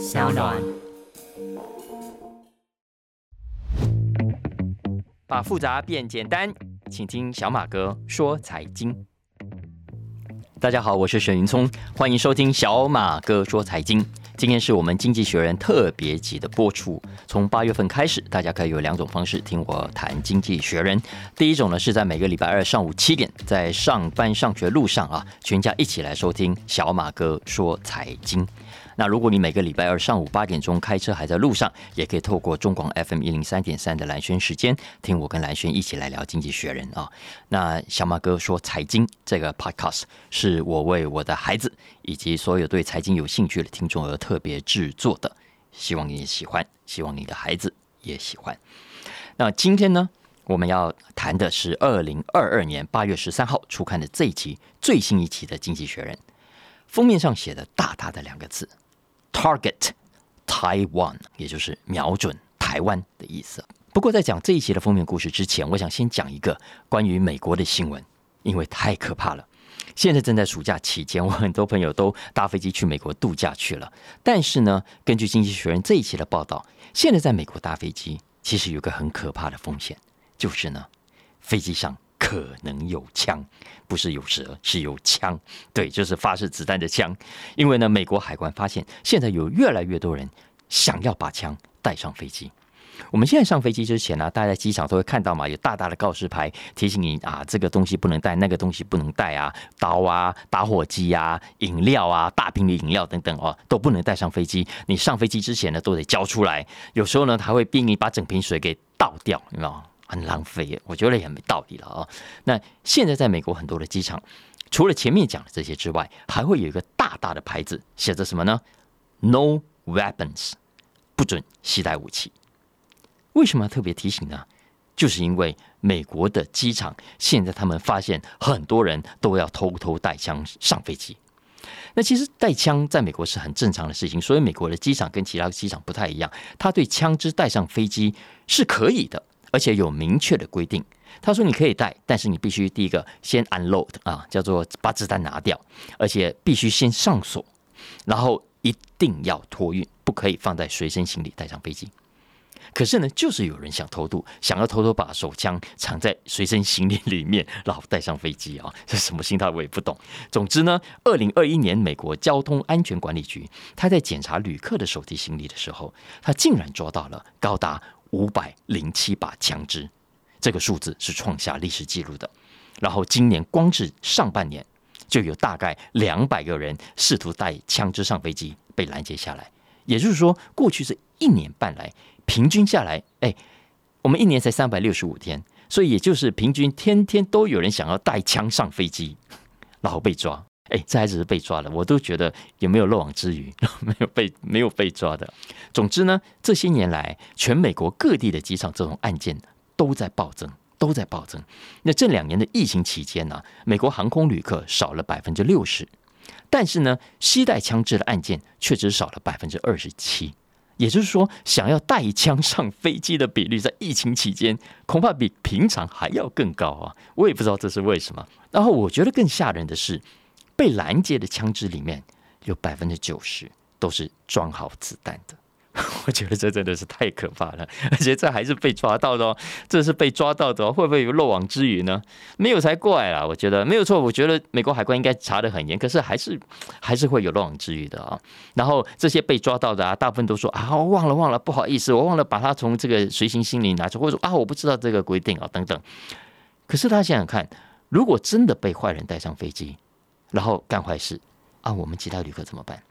小暖。把复杂变简单，请听小马哥说财经。大家好，我是沈云聪，欢迎收听小马哥说财经。今天是我们经济学人特别集的播出。从八月份开始，大家可以有两种方式听我谈经济学人。第一种呢，是在每个礼拜二上午七点，在上班上学路上啊，全家一起来收听小马哥说财经。那如果你每个礼拜二上午八点钟开车还在路上，也可以透过中广 FM 一零三点三的蓝轩时间，听我跟蓝轩一起来聊经济学人啊。那小马哥说财经这个 Podcast 是我为我的孩子以及所有对财经有兴趣的听众而特别制作的，希望你也喜欢，希望你的孩子也喜欢。那今天呢，我们要谈的是二零二二年八月十三号出刊的这一期最新一期的《经济学人》，封面上写的大大的两个字。Target Taiwan，也就是瞄准台湾的意思。不过，在讲这一期的封面故事之前，我想先讲一个关于美国的新闻，因为太可怕了。现在正在暑假期间，我很多朋友都搭飞机去美国度假去了。但是呢，根据《经济学人》这一期的报道，现在在美国搭飞机其实有个很可怕的风险，就是呢，飞机上。可能有枪，不是有蛇，是有枪。对，就是发射子弹的枪。因为呢，美国海关发现，现在有越来越多人想要把枪带上飞机。我们现在上飞机之前呢，大家在机场都会看到嘛，有大大的告示牌提醒你啊，这个东西不能带，那个东西不能带啊，刀啊、打火机啊、饮料啊、大瓶的饮料等等哦，都不能带上飞机。你上飞机之前呢，都得交出来。有时候呢，他会逼你把整瓶水给倒掉，你知道吗？很浪费，我觉得也没道理了啊。那现在在美国很多的机场，除了前面讲的这些之外，还会有一个大大的牌子，写着什么呢？No weapons，不准携带武器。为什么要特别提醒呢？就是因为美国的机场现在他们发现很多人都要偷偷带枪上飞机。那其实带枪在美国是很正常的事情，所以美国的机场跟其他机场不太一样，他对枪支带上飞机是可以的。而且有明确的规定，他说你可以带，但是你必须第一个先 unload 啊，叫做把子弹拿掉，而且必须先上锁，然后一定要托运，不可以放在随身行李带上飞机。可是呢，就是有人想偷渡，想要偷偷把手枪藏在随身行李里面，然后带上飞机啊，这什么心态我也不懂。总之呢，二零二一年美国交通安全管理局他在检查旅客的手提行李的时候，他竟然抓到了高达。五百零七把枪支，这个数字是创下历史记录的。然后今年光是上半年，就有大概两百个人试图带枪支上飞机被拦截下来。也就是说，过去这一年半来，平均下来，哎，我们一年才三百六十五天，所以也就是平均天天都有人想要带枪上飞机，然后被抓。哎，这还只是被抓了，我都觉得有没有漏网之鱼？没有被没有被抓的。总之呢，这些年来，全美国各地的机场这种案件都在暴增，都在暴增。那这两年的疫情期间呢，美国航空旅客少了百分之六十，但是呢，携带枪支的案件却只少了百分之二十七。也就是说，想要带枪上飞机的比率在疫情期间恐怕比平常还要更高啊！我也不知道这是为什么。然后我觉得更吓人的是。被拦截的枪支里面有百分之九十都是装好子弹的，我觉得这真的是太可怕了，而且这还是被抓到的哦，这是被抓到的哦，会不会有漏网之鱼呢？没有才怪啦！我觉得没有错，我觉得美国海关应该查的很严，可是还是还是会有漏网之鱼的啊。然后这些被抓到的啊，大部分都说啊，我忘了忘了，不好意思，我忘了把它从这个随行行李拿出，或者啊，我不知道这个规定啊等等。可是他想想看，如果真的被坏人带上飞机，然后干坏事啊！我们其他旅客怎么办？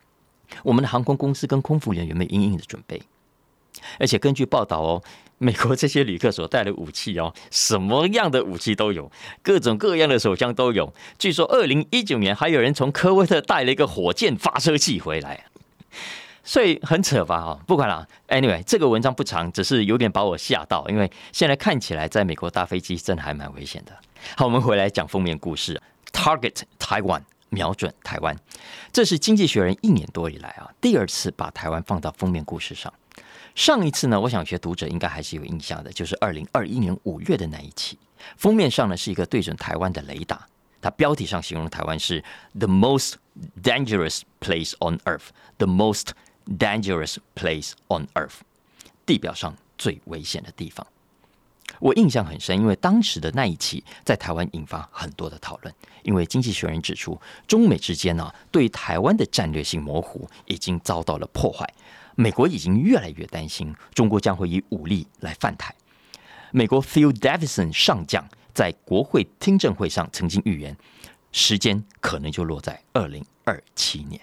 我们的航空公司跟空服员有没有应应的准备？而且根据报道哦，美国这些旅客所带的武器哦，什么样的武器都有，各种各样的手枪都有。据说二零一九年还有人从科威特带了一个火箭发射器回来，所以很扯吧？哈，不管了。Anyway，这个文章不长，只是有点把我吓到，因为现在看起来在美国搭飞机真的还蛮危险的。好，我们回来讲封面故事。Target Taiwan，瞄准台湾，这是经济学人一年多以来啊第二次把台湾放到封面故事上。上一次呢，我想学读者应该还是有印象的，就是二零二一年五月的那一期，封面上呢是一个对准台湾的雷达，它标题上形容台湾是 the most dangerous place on earth，the most dangerous place on earth，地表上最危险的地方。我印象很深，因为当时的那一期在台湾引发很多的讨论。因为《经济学人》指出，中美之间呢，对台湾的战略性模糊已经遭到了破坏。美国已经越来越担心，中国将会以武力来犯台。美国 Phil Davidson 上将在国会听证会上曾经预言，时间可能就落在二零二七年。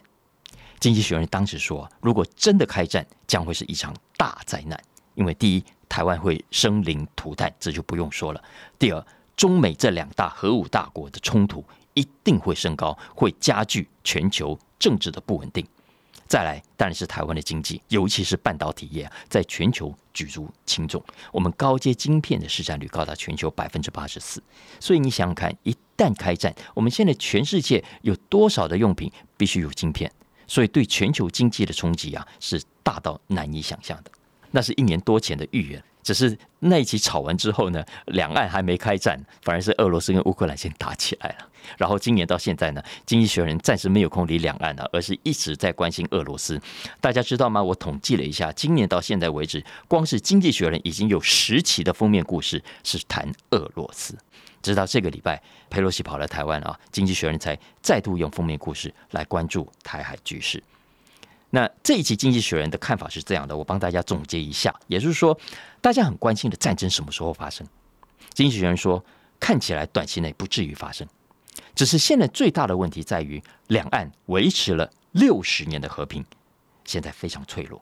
《经济学人》当时说，如果真的开战，将会是一场大灾难。因为第一，台湾会生灵涂炭，这就不用说了。第二，中美这两大核武大国的冲突一定会升高，会加剧全球政治的不稳定。再来，当然是台湾的经济，尤其是半导体业，在全球举足轻重。我们高阶晶片的市占率高达全球百分之八十四，所以你想想看，一旦开战，我们现在全世界有多少的用品必须有晶片？所以对全球经济的冲击啊，是大到难以想象的。那是一年多前的预言，只是那一起吵完之后呢，两岸还没开战，反而是俄罗斯跟乌克兰先打起来了。然后今年到现在呢，经济学人暂时没有空理两岸了，而是一直在关心俄罗斯。大家知道吗？我统计了一下，今年到现在为止，光是经济学人已经有十期的封面故事是谈俄罗斯。直到这个礼拜，佩洛西跑来台湾啊，经济学人才再度用封面故事来关注台海局势。那这一期《经济学人》的看法是这样的，我帮大家总结一下，也就是说，大家很关心的战争什么时候发生？《经济学人》说，看起来短期内不至于发生，只是现在最大的问题在于，两岸维持了六十年的和平，现在非常脆弱，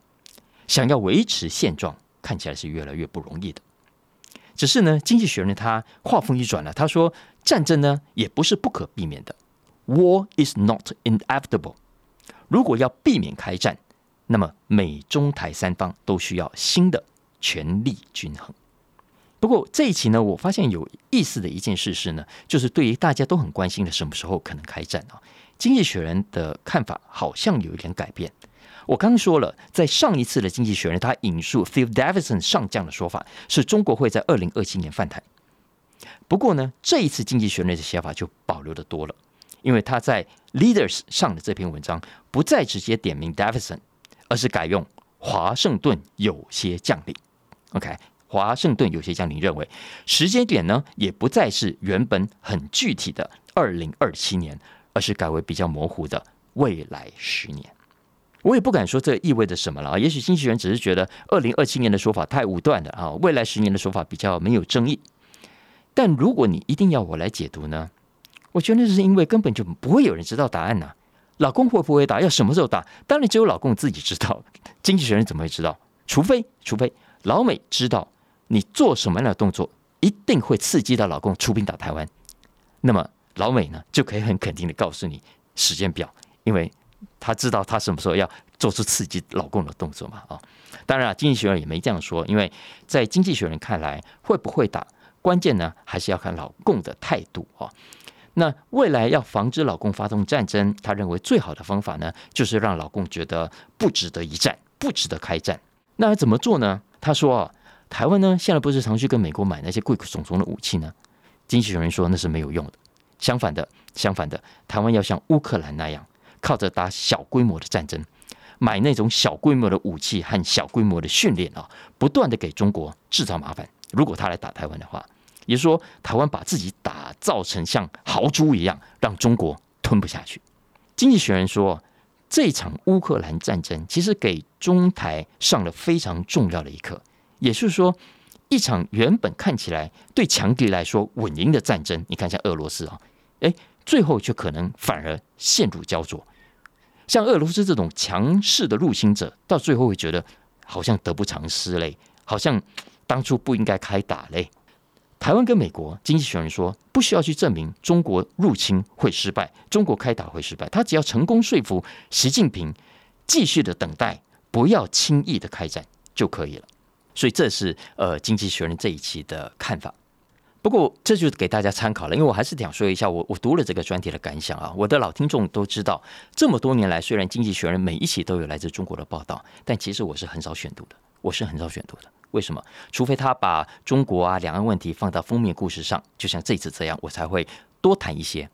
想要维持现状，看起来是越来越不容易的。只是呢，《经济学人》他话锋一转了，他说，战争呢也不是不可避免的，War is not inevitable。如果要避免开战，那么美中台三方都需要新的权力均衡。不过这一期呢，我发现有意思的一件事是呢，就是对于大家都很关心的什么时候可能开战啊，经济学人的看法好像有一点改变。我刚说了，在上一次的经济学人，他引述 Phil Davidson 上将的说法，是中国会在二零二七年犯台。不过呢，这一次经济学人的写法就保留的多了。因为他在 Leaders 上的这篇文章不再直接点名 Davidson，而是改用华盛顿有些将领。OK，华盛顿有些将领认为时间点呢，也不再是原本很具体的二零二七年，而是改为比较模糊的未来十年。我也不敢说这意味着什么了啊，也许经纪人只是觉得二零二七年的说法太武断了啊，未来十年的说法比较没有争议。但如果你一定要我来解读呢？我觉得那是因为根本就不会有人知道答案呐。老公会不会打？要什么时候打？当然只有老公自己知道。经济学人怎么会知道？除非，除非老美知道你做什么样的动作一定会刺激到老公出兵打台湾，那么老美呢就可以很肯定的告诉你时间表，因为他知道他什么时候要做出刺激老公的动作嘛。啊，当然，经济学人也没这样说，因为在经济学人看来，会不会打，关键呢还是要看老公的态度啊。那未来要防止老公发动战争，他认为最好的方法呢，就是让老公觉得不值得一战，不值得开战。那要怎么做呢？他说啊，台湾呢现在不是常去跟美国买那些贵重重的武器呢？经济学人说那是没有用的。相反的，相反的，台湾要像乌克兰那样，靠着打小规模的战争，买那种小规模的武器和小规模的训练啊，不断的给中国制造麻烦。如果他来打台湾的话。也就是说，台湾把自己打造成像豪猪一样，让中国吞不下去。经济学人说，这场乌克兰战争其实给中台上了非常重要的一课。也就是说，一场原本看起来对强敌来说稳赢的战争，你看像俄罗斯啊，哎，最后却可能反而陷入焦灼。像俄罗斯这种强势的入侵者，到最后会觉得好像得不偿失嘞，好像当初不应该开打嘞。台湾跟美国经济学人说，不需要去证明中国入侵会失败，中国开打会失败，他只要成功说服习近平继续的等待，不要轻易的开战就可以了。所以这是呃经济学人这一期的看法。不过这就给大家参考了，因为我还是想说一下我我读了这个专题的感想啊。我的老听众都知道，这么多年来，虽然经济学人每一期都有来自中国的报道，但其实我是很少选读的，我是很少选读的。为什么？除非他把中国啊、两岸问题放到封面故事上，就像这次这样，我才会多谈一些。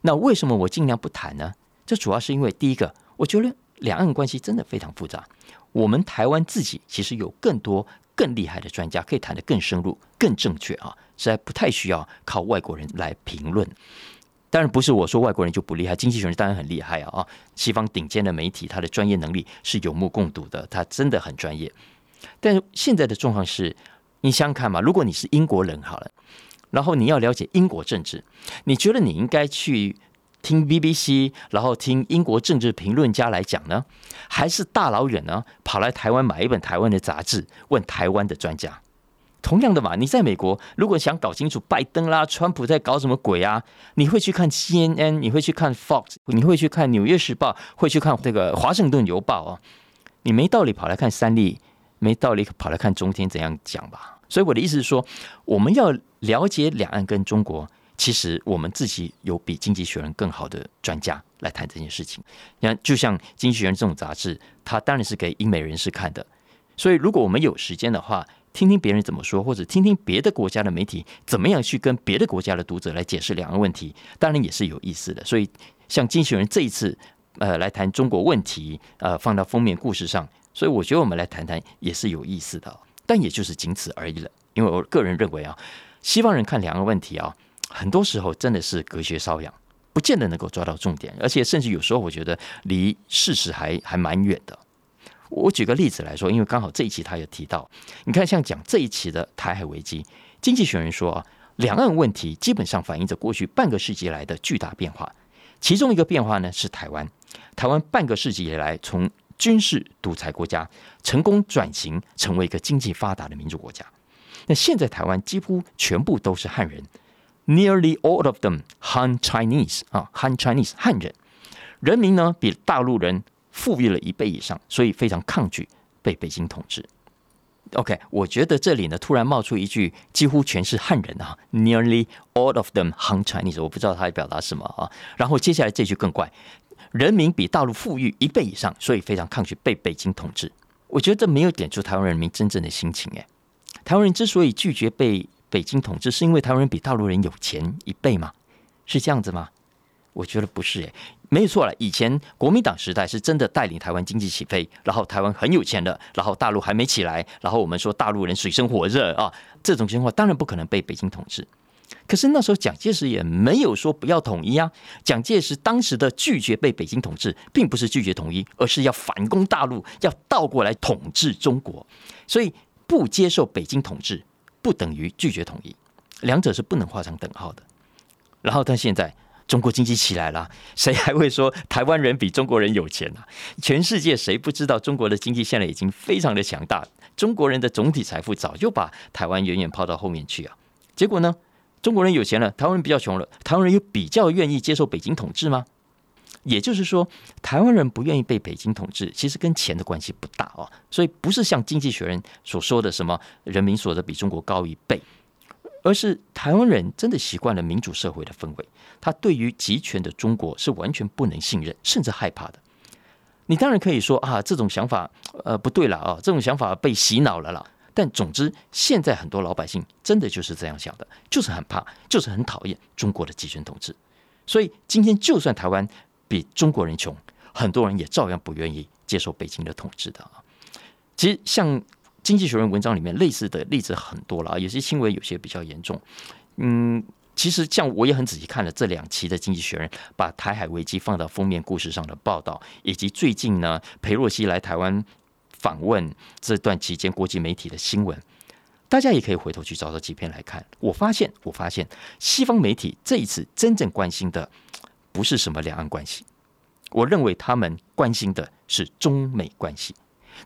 那为什么我尽量不谈呢？这主要是因为第一个，我觉得两岸关系真的非常复杂。我们台湾自己其实有更多更厉害的专家，可以谈得更深入、更正确啊，实在不太需要靠外国人来评论。当然不是我说外国人就不厉害，经济学人当然很厉害啊啊！西方顶尖的媒体，他的专业能力是有目共睹的，他真的很专业。但现在的状况是，你想想看嘛，如果你是英国人好了，然后你要了解英国政治，你觉得你应该去听 BBC，然后听英国政治评论家来讲呢，还是大老远呢跑来台湾买一本台湾的杂志，问台湾的专家？同样的嘛，你在美国，如果想搞清楚拜登啦、川普在搞什么鬼啊，你会去看 CNN，你会去看 Fox，你会去看纽约时报，会去看这个华盛顿邮报啊。你没道理跑来看三立，没道理跑来看中天怎样讲吧。所以我的意思是说，我们要了解两岸跟中国，其实我们自己有比《经济学人》更好的专家来谈这件事情。你看，就像《经济学人》这种杂志，它当然是给英美人士看的。所以，如果我们有时间的话，听听别人怎么说，或者听听别的国家的媒体怎么样去跟别的国家的读者来解释两岸问题，当然也是有意思的。所以，像经济人这一次呃来谈中国问题，呃放到封面故事上，所以我觉得我们来谈谈也是有意思的，但也就是仅此而已了。因为我个人认为啊，西方人看两岸问题啊，很多时候真的是隔靴搔痒，不见得能够抓到重点，而且甚至有时候我觉得离事实还还蛮远的。我举个例子来说，因为刚好这一期他有提到，你看像讲这一期的台海危机，经济学人说啊，两岸问题基本上反映着过去半个世纪来的巨大变化，其中一个变化呢是台湾，台湾半个世纪以来从军事独裁国家成功转型成为一个经济发达的民主国家，那现在台湾几乎全部都是汉人，nearly all of them Han Chinese 啊，Han Chinese 汉人，人民呢比大陆人。富裕了一倍以上，所以非常抗拒被北京统治。OK，我觉得这里呢突然冒出一句几乎全是汉人啊，Nearly all of them hang Chinese，我不知道他在表达什么啊。然后接下来这句更怪，人民比大陆富裕一倍以上，所以非常抗拒被北京统治。我觉得这没有点出台湾人民真正的心情诶。台湾人之所以拒绝被北京统治，是因为台湾人比大陆人有钱一倍吗？是这样子吗？我觉得不是诶。没有错了，以前国民党时代是真的带领台湾经济起飞，然后台湾很有钱的，然后大陆还没起来，然后我们说大陆人水深火热啊，这种情况当然不可能被北京统治。可是那时候蒋介石也没有说不要统一啊，蒋介石当时的拒绝被北京统治，并不是拒绝统一，而是要反攻大陆，要倒过来统治中国。所以不接受北京统治，不等于拒绝统一，两者是不能画上等号的。然后他现在。中国经济起来了，谁还会说台湾人比中国人有钱呢？全世界谁不知道中国的经济现在已经非常的强大？中国人的总体财富早就把台湾远远抛到后面去啊！结果呢，中国人有钱了，台湾人比较穷了。台湾人又比较愿意接受北京统治吗？也就是说，台湾人不愿意被北京统治，其实跟钱的关系不大哦。所以不是像经济学人所说的什么人民所得比中国高一倍。而是台湾人真的习惯了民主社会的氛围，他对于集权的中国是完全不能信任，甚至害怕的。你当然可以说啊，这种想法呃不对了啊，这种想法被洗脑了啦。但总之，现在很多老百姓真的就是这样想的，就是很怕，就是很讨厌中国的集权统治。所以今天就算台湾比中国人穷，很多人也照样不愿意接受北京的统治的啊。其实像。经济学人文章里面类似的例子很多了啊，有些轻微，有些比较严重。嗯，其实像我也很仔细看了这两期的经济学人把台海危机放到封面故事上的报道，以及最近呢裴洛西来台湾访问这段期间国际媒体的新闻，大家也可以回头去找找几篇来看。我发现，我发现西方媒体这一次真正关心的不是什么两岸关系，我认为他们关心的是中美关系。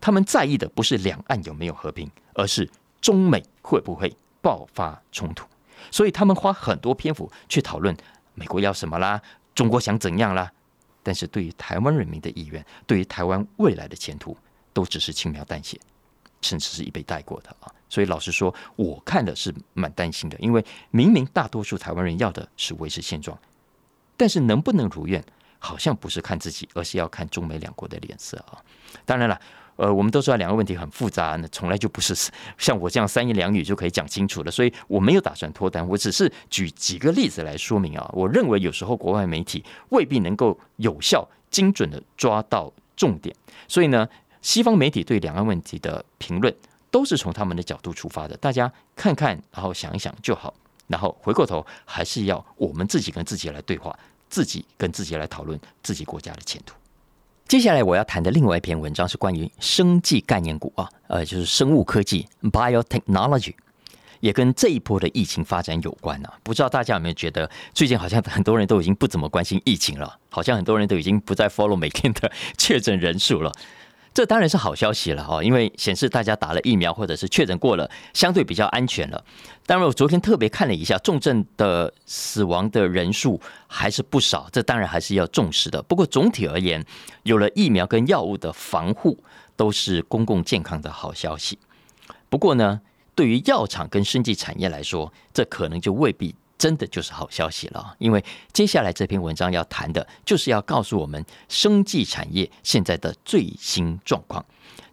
他们在意的不是两岸有没有和平，而是中美会不会爆发冲突。所以他们花很多篇幅去讨论美国要什么啦，中国想怎样啦。但是对于台湾人民的意愿，对于台湾未来的前途，都只是轻描淡写，甚至是一被带过的啊。所以老实说，我看的是蛮担心的，因为明明大多数台湾人要的是维持现状，但是能不能如愿，好像不是看自己，而是要看中美两国的脸色啊。当然了。呃，我们都知道两个问题很复杂，那从来就不是像我这样三言两语就可以讲清楚的，所以我没有打算脱单，我只是举几个例子来说明啊。我认为有时候国外媒体未必能够有效、精准的抓到重点。所以呢，西方媒体对两岸问题的评论都是从他们的角度出发的，大家看看，然后想一想就好。然后回过头，还是要我们自己跟自己来对话，自己跟自己来讨论自己国家的前途。接下来我要谈的另外一篇文章是关于生技概念股啊，呃，就是生物科技 （biotechnology），也跟这一波的疫情发展有关啊。不知道大家有没有觉得，最近好像很多人都已经不怎么关心疫情了，好像很多人都已经不再 follow 每天的确诊人数了。这当然是好消息了哈，因为显示大家打了疫苗或者是确诊过了，相对比较安全了。当然，我昨天特别看了一下，重症的死亡的人数还是不少，这当然还是要重视的。不过总体而言，有了疫苗跟药物的防护，都是公共健康的好消息。不过呢，对于药厂跟生技产业来说，这可能就未必。真的就是好消息了，因为接下来这篇文章要谈的，就是要告诉我们生技产业现在的最新状况。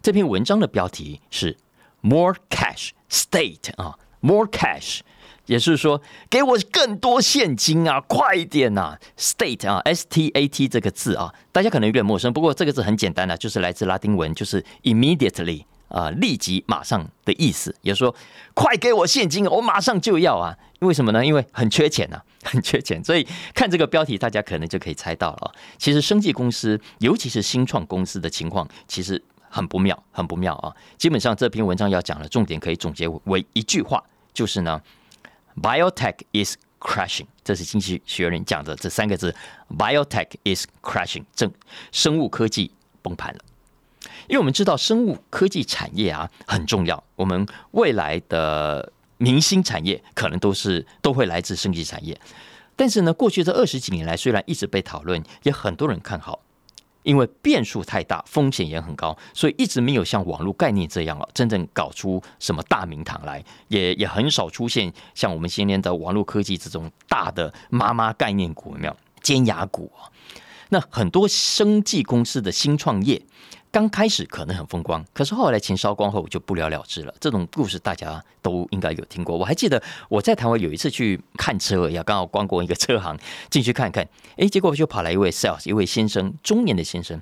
这篇文章的标题是 “More Cash State” 啊，“More Cash”，也是说，给我更多现金啊，快点呐！“State” 啊，“S T A T” 这个字啊，大家可能有点陌生，不过这个字很简单的，就是来自拉丁文，就是 “immediately”。啊，立即、马上的意思，也说，快给我现金，我马上就要啊！为什么呢？因为很缺钱呐，很缺钱。所以看这个标题，大家可能就可以猜到了啊。其实，生技公司，尤其是新创公司的情况，其实很不妙，很不妙啊！基本上这篇文章要讲的重点，可以总结为一句话，就是呢，biotech is crashing。这是经济学人讲的这三个字，biotech is crashing，正生物科技崩盘了。因为我们知道生物科技产业啊很重要，我们未来的明星产业可能都是都会来自生技产业。但是呢，过去这二十几年来，虽然一直被讨论，也很多人看好，因为变数太大，风险也很高，所以一直没有像网络概念这样啊，真正搞出什么大名堂来，也也很少出现像我们今天的网络科技这种大的妈妈概念股，有没有尖牙股啊？那很多生技公司的新创业。刚开始可能很风光，可是后来钱烧光后就不了了之了。这种故事大家都应该有听过。我还记得我在台湾有一次去看车，也刚好逛过一个车行，进去看看，哎，结果就跑来一位 sales，一位先生，中年的先生，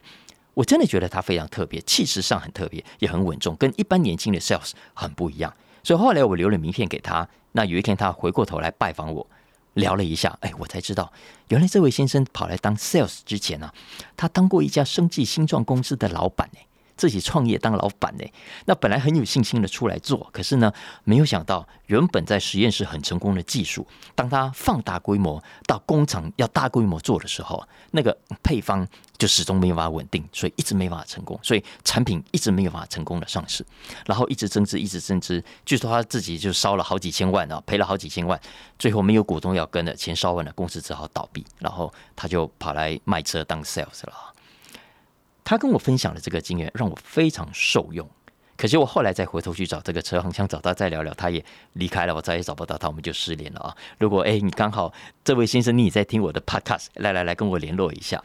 我真的觉得他非常特别，气势上很特别，也很稳重，跟一般年轻的 sales 很不一样。所以后来我留了名片给他。那有一天他回过头来拜访我。聊了一下，哎，我才知道，原来这位先生跑来当 sales 之前呢，他当过一家生计新创公司的老板呢。自己创业当老板呢，那本来很有信心的出来做，可是呢，没有想到原本在实验室很成功的技术，当他放大规模到工厂要大规模做的时候，那个配方就始终没有办法稳定，所以一直没办法成功，所以产品一直没有办法成功的上市，然后一直增资，一直增资，据说他自己就烧了好几千万啊，赔了好几千万，最后没有股东要跟的，钱烧完了，公司只好倒闭，然后他就跑来卖车当 sales 了。他跟我分享了这个经验让我非常受用，可惜我后来再回头去找这个车行，想找他再聊聊，他也离开了，我再也找不到他，我们就失联了啊！如果哎，你刚好这位先生你也在听我的 podcast，来来来跟我联络一下。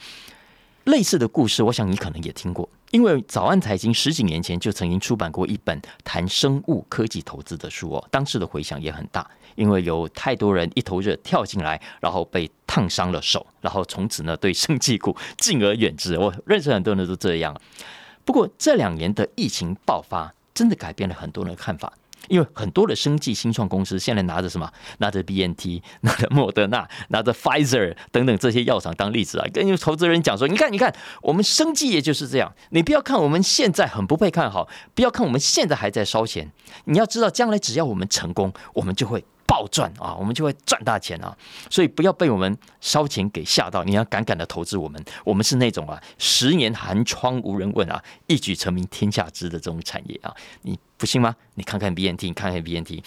类似的故事，我想你可能也听过，因为早安财经十几年前就曾经出版过一本谈生物科技投资的书哦，当时的回响也很大。因为有太多人一头热跳进来，然后被烫伤了手，然后从此呢对生技股敬而远之。我认识很多人都这样。不过这两年的疫情爆发，真的改变了很多人的看法。因为很多的生技新创公司现在拿着什么？拿着 BNT，拿着莫德纳，拿着 Pfizer 等等这些药厂当例子啊，跟投资人讲说：你看，你看，我们生技也就是这样。你不要看我们现在很不被看好，不要看我们现在还在烧钱，你要知道，将来只要我们成功，我们就会。暴赚啊，我们就会赚大钱啊！所以不要被我们烧钱给吓到，你要敢敢的投资我们。我们是那种啊，十年寒窗无人问啊，一举成名天下知的这种产业啊！你不信吗？你看看 BNT，你看看 BNT，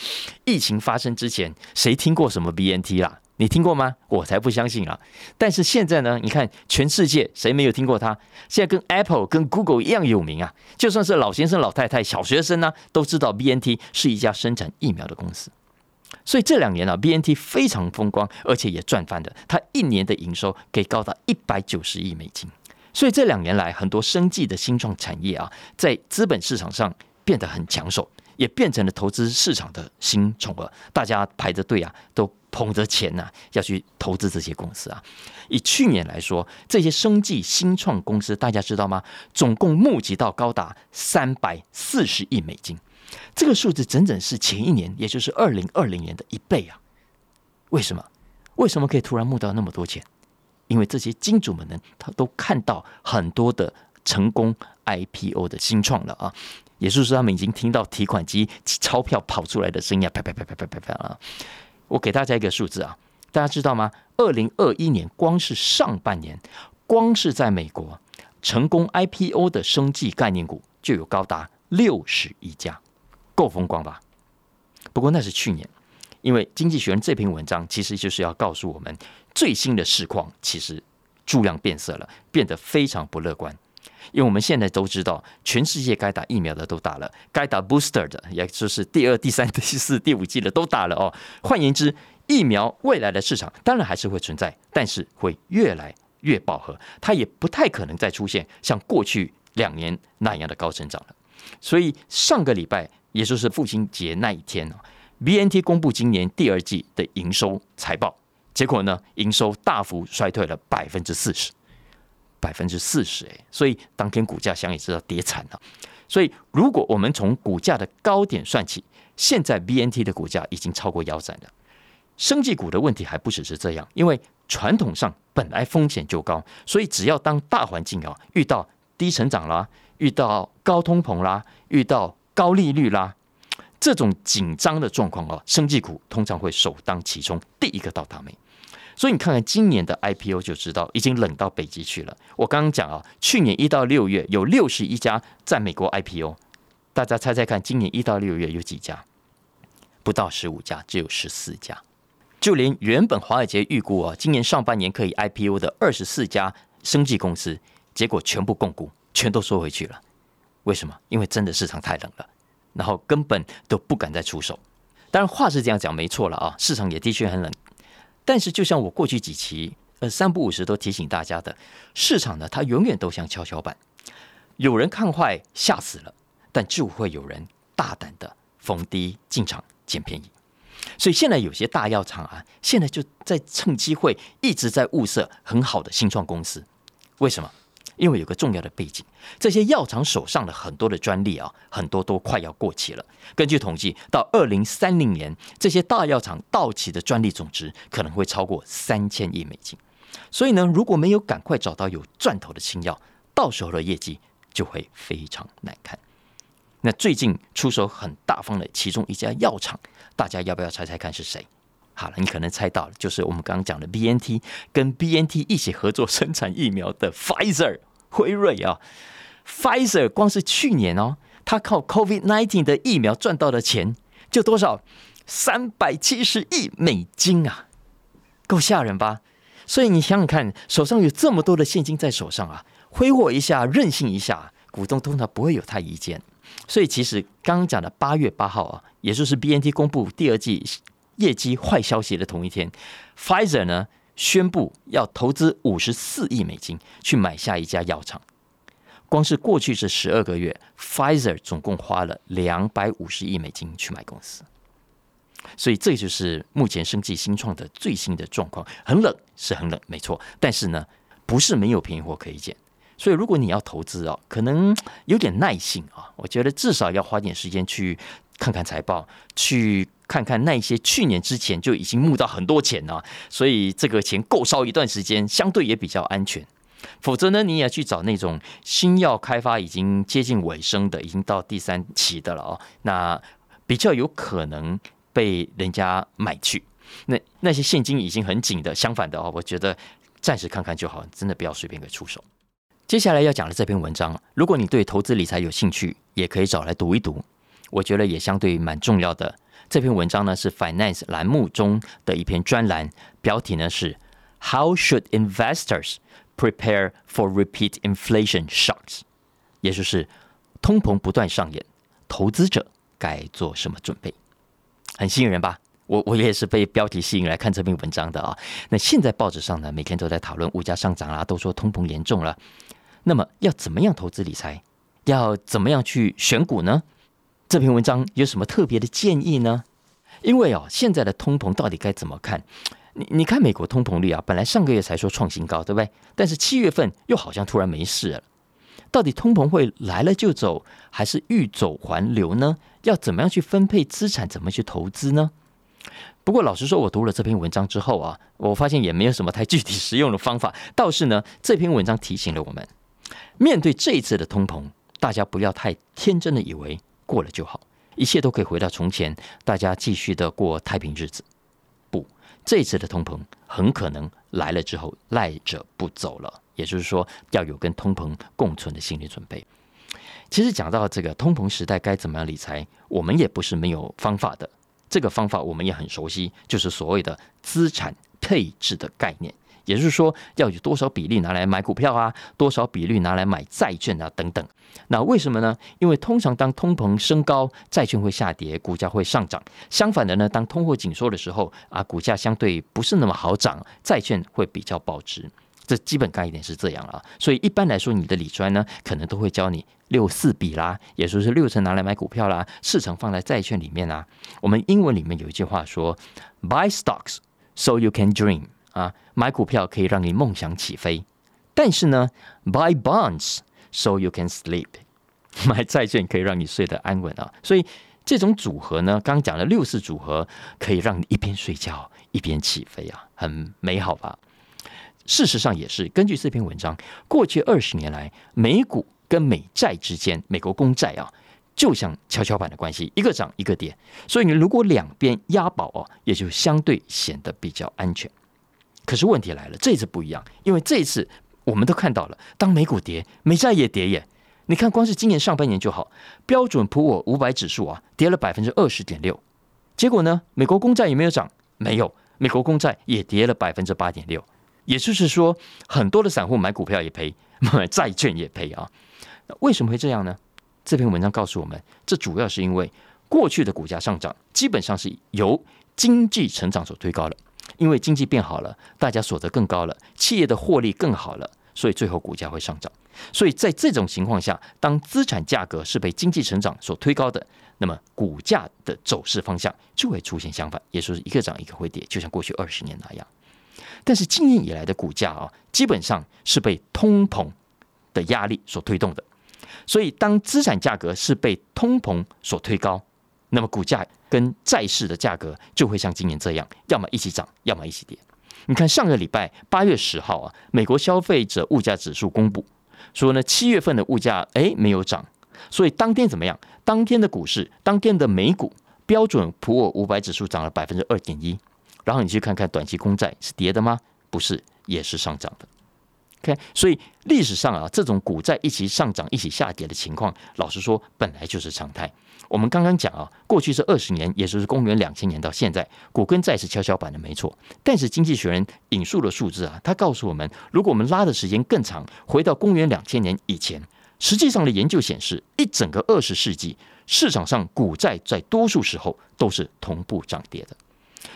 疫情发生之前，谁听过什么 BNT 啦？你听过吗？我才不相信啊！但是现在呢，你看全世界谁没有听过它？现在跟 Apple、跟 Google 一样有名啊！就算是老先生、老太太、小学生呢，都知道 BNT 是一家生产疫苗的公司。所以这两年啊，B N T 非常风光，而且也赚翻的。它一年的营收可以高达一百九十亿美金。所以这两年来，很多生计的新创产业啊，在资本市场上变得很抢手，也变成了投资市场的新宠儿。大家排着队啊，都捧着钱呐要去投资这些公司啊。以去年来说，这些生技新创公司，大家知道吗？总共募集到高达三百四十亿美金，这个数字整整是前一年，也就是二零二零年的一倍啊！为什么？为什么可以突然募到那么多钱？因为这些金主们呢，他都看到很多的成功 IPO 的新创了啊，也就是说，他们已经听到提款机钞票跑出来的声音啊，啪啪啪啪啪啪啪啊！我给大家一个数字啊，大家知道吗？二零二一年光是上半年，光是在美国成功 IPO 的生技概念股就有高达六十一家，够风光吧？不过那是去年。因为《经济学人》这篇文章其实就是要告诉我们，最新的市况其实数量变色了，变得非常不乐观。因为我们现在都知道，全世界该打疫苗的都打了，该打 booster 的，也就是第二、第三、第四、第五季的都打了哦。换言之，疫苗未来的市场当然还是会存在，但是会越来越饱和，它也不太可能再出现像过去两年那样的高增长了。所以上个礼拜，也就是父亲节那一天哦。B N T 公布今年第二季的营收财报，结果呢，营收大幅衰退了百分之四十，百分之四十哎，所以当天股价想也知道跌惨了。所以如果我们从股价的高点算起，现在 B N T 的股价已经超过腰斩了。生技股的问题还不只是这样，因为传统上本来风险就高，所以只要当大环境啊遇到低成长啦，遇到高通膨啦，遇到高利率啦。这种紧张的状况啊，生技股通常会首当其冲，第一个到达美。所以你看看今年的 IPO 就知道，已经冷到北极去了。我刚刚讲啊，去年一到六月有六十一家在美国 IPO，大家猜猜看，今年一到六月有几家？不到十五家，只有十四家。就连原本华尔街预估啊，今年上半年可以 IPO 的二十四家生技公司，结果全部共估，全都收回去了。为什么？因为真的市场太冷了。然后根本都不敢再出手。当然话是这样讲没错了啊，市场也的确很冷。但是就像我过去几期呃三不五时都提醒大家的，市场呢它永远都像跷跷板，有人看坏吓死了，但就会有人大胆的逢低进场捡便宜。所以现在有些大药厂啊，现在就在趁机会一直在物色很好的新创公司。为什么？因为有个重要的背景，这些药厂手上的很多的专利啊，很多都快要过期了。根据统计，到二零三零年，这些大药厂到期的专利总值可能会超过三千亿美金。所以呢，如果没有赶快找到有赚头的新药，到时候的业绩就会非常难看。那最近出手很大方的其中一家药厂，大家要不要猜猜看是谁？好了，你可能猜到了，就是我们刚刚讲的 B N T 跟 B N T 一起合作生产疫苗的 Pfizer。辉瑞啊，Pfizer 光是去年哦，他靠 COVID nineteen 的疫苗赚到的钱就多少？三百七十亿美金啊，够吓人吧？所以你想想看，手上有这么多的现金在手上啊，挥霍一下，任性一下，股东通常不会有太意见。所以其实刚刚讲的八月八号啊，也就是 BNT 公布第二季业绩坏消息的同一天，Pfizer 呢？宣布要投资五十四亿美金去买下一家药厂，光是过去这十二个月，Pfizer 总共花了两百五十亿美金去买公司，所以这就是目前生技新创的最新的状况。很冷是很冷，没错，但是呢，不是没有便宜货可以捡。所以如果你要投资啊，可能有点耐性啊，我觉得至少要花点时间去看看财报，去。看看那些去年之前就已经募到很多钱了，所以这个钱够烧一段时间，相对也比较安全。否则呢，你也去找那种新药开发已经接近尾声的，已经到第三期的了哦，那比较有可能被人家买去。那那些现金已经很紧的，相反的哦，我觉得暂时看看就好，真的不要随便给出手。接下来要讲的这篇文章，如果你对投资理财有兴趣，也可以找来读一读，我觉得也相对蛮重要的。这篇文章呢是 Finance 栏目中的一篇专栏，标题呢是 How should investors prepare for repeat inflation shocks？也就是通膨不断上演，投资者该做什么准备？很吸引人吧？我我也是被标题吸引来看这篇文章的啊。那现在报纸上呢，每天都在讨论物价上涨啦，都说通膨严重了。那么要怎么样投资理财？要怎么样去选股呢？这篇文章有什么特别的建议呢？因为哦，现在的通膨到底该怎么看？你你看美国通膨率啊，本来上个月才说创新高，对不对？但是七月份又好像突然没事了。到底通膨会来了就走，还是欲走还留呢？要怎么样去分配资产，怎么去投资呢？不过老实说，我读了这篇文章之后啊，我发现也没有什么太具体实用的方法。倒是呢，这篇文章提醒了我们，面对这一次的通膨，大家不要太天真的以为过了就好，一切都可以回到从前，大家继续的过太平日子。不，这一次的通膨很可能来了之后赖着不走了。也就是说，要有跟通膨共存的心理准备。其实讲到这个通膨时代该怎么样理财，我们也不是没有方法的。这个方法我们也很熟悉，就是所谓的资产配置的概念。也就是说，要有多少比例拿来买股票啊，多少比例拿来买债券啊，等等。那为什么呢？因为通常当通膨升高，债券会下跌，股价会上涨。相反的呢，当通货紧缩的时候啊，股价相对不是那么好涨，债券会比较保值。这基本概念是这样啊，所以一般来说，你的理专呢，可能都会教你六四比啦，也就是六成拿来买股票啦，四成放在债券里面啊。我们英文里面有一句话说：“Buy stocks so you can dream。”啊，买股票可以让你梦想起飞。但是呢，“Buy bonds so you can sleep。”买债券可以让你睡得安稳啊。所以这种组合呢，刚讲了六四组合，可以让你一边睡觉一边起飞啊，很美好吧？事实上也是，根据这篇文章，过去二十年来，美股跟美债之间，美国公债啊，就像跷跷板的关系，一个涨一个跌。所以你如果两边押宝哦，也就相对显得比较安全。可是问题来了，这一次不一样，因为这一次我们都看到了，当美股跌，美债也跌耶。你看，光是今年上半年就好，标准普尔五百指数啊，跌了百分之二十点六。结果呢，美国公债有没有涨？没有，美国公债也跌了百分之八点六。也就是说，很多的散户买股票也赔，买债券也赔啊。为什么会这样呢？这篇文章告诉我们，这主要是因为过去的股价上涨基本上是由经济成长所推高的，因为经济变好了，大家所得更高了，企业的获利更好了，所以最后股价会上涨。所以在这种情况下，当资产价格是被经济成长所推高的，那么股价的走势方向就会出现相反，也就是一个涨一个会跌，就像过去二十年那样。但是今年以来的股价啊，基本上是被通膨的压力所推动的。所以，当资产价格是被通膨所推高，那么股价跟债市的价格就会像今年这样，要么一起涨，要么一起跌。你看，上个礼拜八月十号啊，美国消费者物价指数公布说呢，七月份的物价哎没有涨，所以当天怎么样？当天的股市，当天的美股标准普尔五百指数涨了百分之二点一。然后你去看看短期公债是跌的吗？不是，也是上涨的。OK，所以历史上啊，这种股债一起上涨、一起下跌的情况，老实说本来就是常态。我们刚刚讲啊，过去是二十年，也就是公元两千年到现在，股跟债是跷跷板的，没错。但是经济学人引述的数字啊，他告诉我们，如果我们拉的时间更长，回到公元两千年以前，实际上的研究显示，一整个二十世纪，市场上股债在多数时候都是同步涨跌的。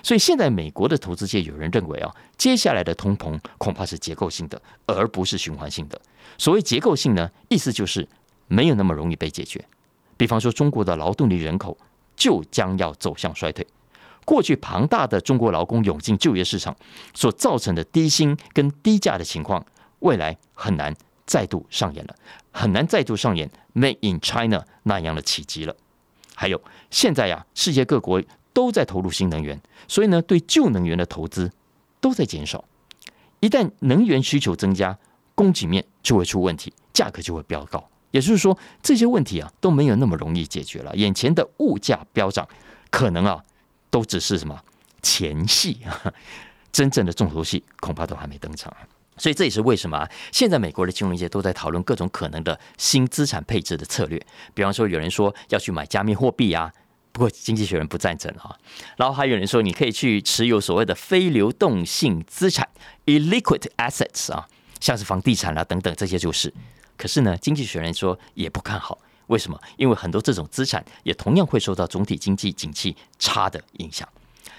所以现在美国的投资界有人认为啊，接下来的通膨恐怕是结构性的，而不是循环性的。所谓结构性呢，意思就是没有那么容易被解决。比方说，中国的劳动力人口就将要走向衰退。过去庞大的中国劳工涌进就业市场所造成的低薪跟低价的情况，未来很难再度上演了，很难再度上演 Made in China 那样的奇迹了。还有，现在呀，世界各国。都在投入新能源，所以呢，对旧能源的投资都在减少。一旦能源需求增加，供给面就会出问题，价格就会飙高。也就是说，这些问题啊都没有那么容易解决了。眼前的物价飙涨，可能啊都只是什么前戏啊，真正的重头戏恐怕都还没登场。所以这也是为什么现在美国的金融界都在讨论各种可能的新资产配置的策略。比方说，有人说要去买加密货币啊。不过，经济学人不赞成啊。然后还有人说，你可以去持有所谓的非流动性资产 （illiquid assets） 啊，像是房地产啦等等，这些就是。可是呢，经济学人说也不看好。为什么？因为很多这种资产也同样会受到总体经济景气差的影响。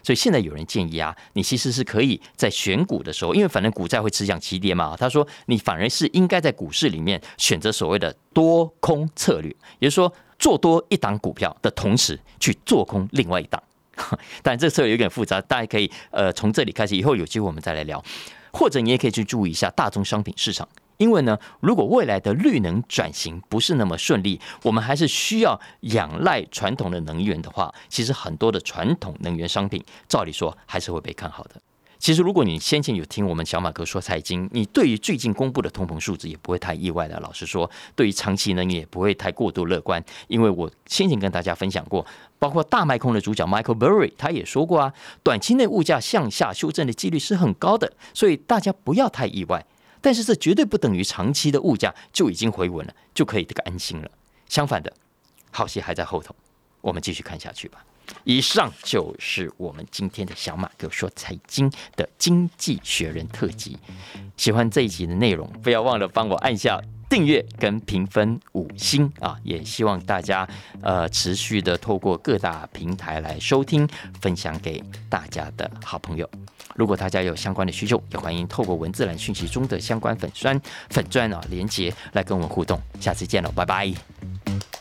所以现在有人建议啊，你其实是可以在选股的时候，因为反正股债会持涨齐跌嘛。他说，你反而是应该在股市里面选择所谓的多空策略，也就是说。做多一档股票的同时去做空另外一档，但这策略有点复杂，大家可以呃从这里开始，以后有机会我们再来聊。或者你也可以去注意一下大宗商品市场，因为呢，如果未来的绿能转型不是那么顺利，我们还是需要仰赖传统的能源的话，其实很多的传统能源商品，照理说还是会被看好的。其实，如果你先前有听我们小马哥说财经，你对于最近公布的通膨数字也不会太意外的。老实说，对于长期呢，你也不会太过度乐观，因为我先前跟大家分享过，包括大卖空的主角 Michael Burry 他也说过啊，短期内物价向下修正的几率是很高的，所以大家不要太意外。但是这绝对不等于长期的物价就已经回稳了，就可以这个安心了。相反的，好戏还在后头，我们继续看下去吧。以上就是我们今天的小马哥说财经的经济学人特辑。喜欢这一集的内容，不要忘了帮我按下订阅跟评分五星啊！也希望大家呃持续的透过各大平台来收听，分享给大家的好朋友。如果大家有相关的需求，也欢迎透过文字栏讯息中的相关粉砖粉钻啊连接来跟我们互动。下次见了，拜拜。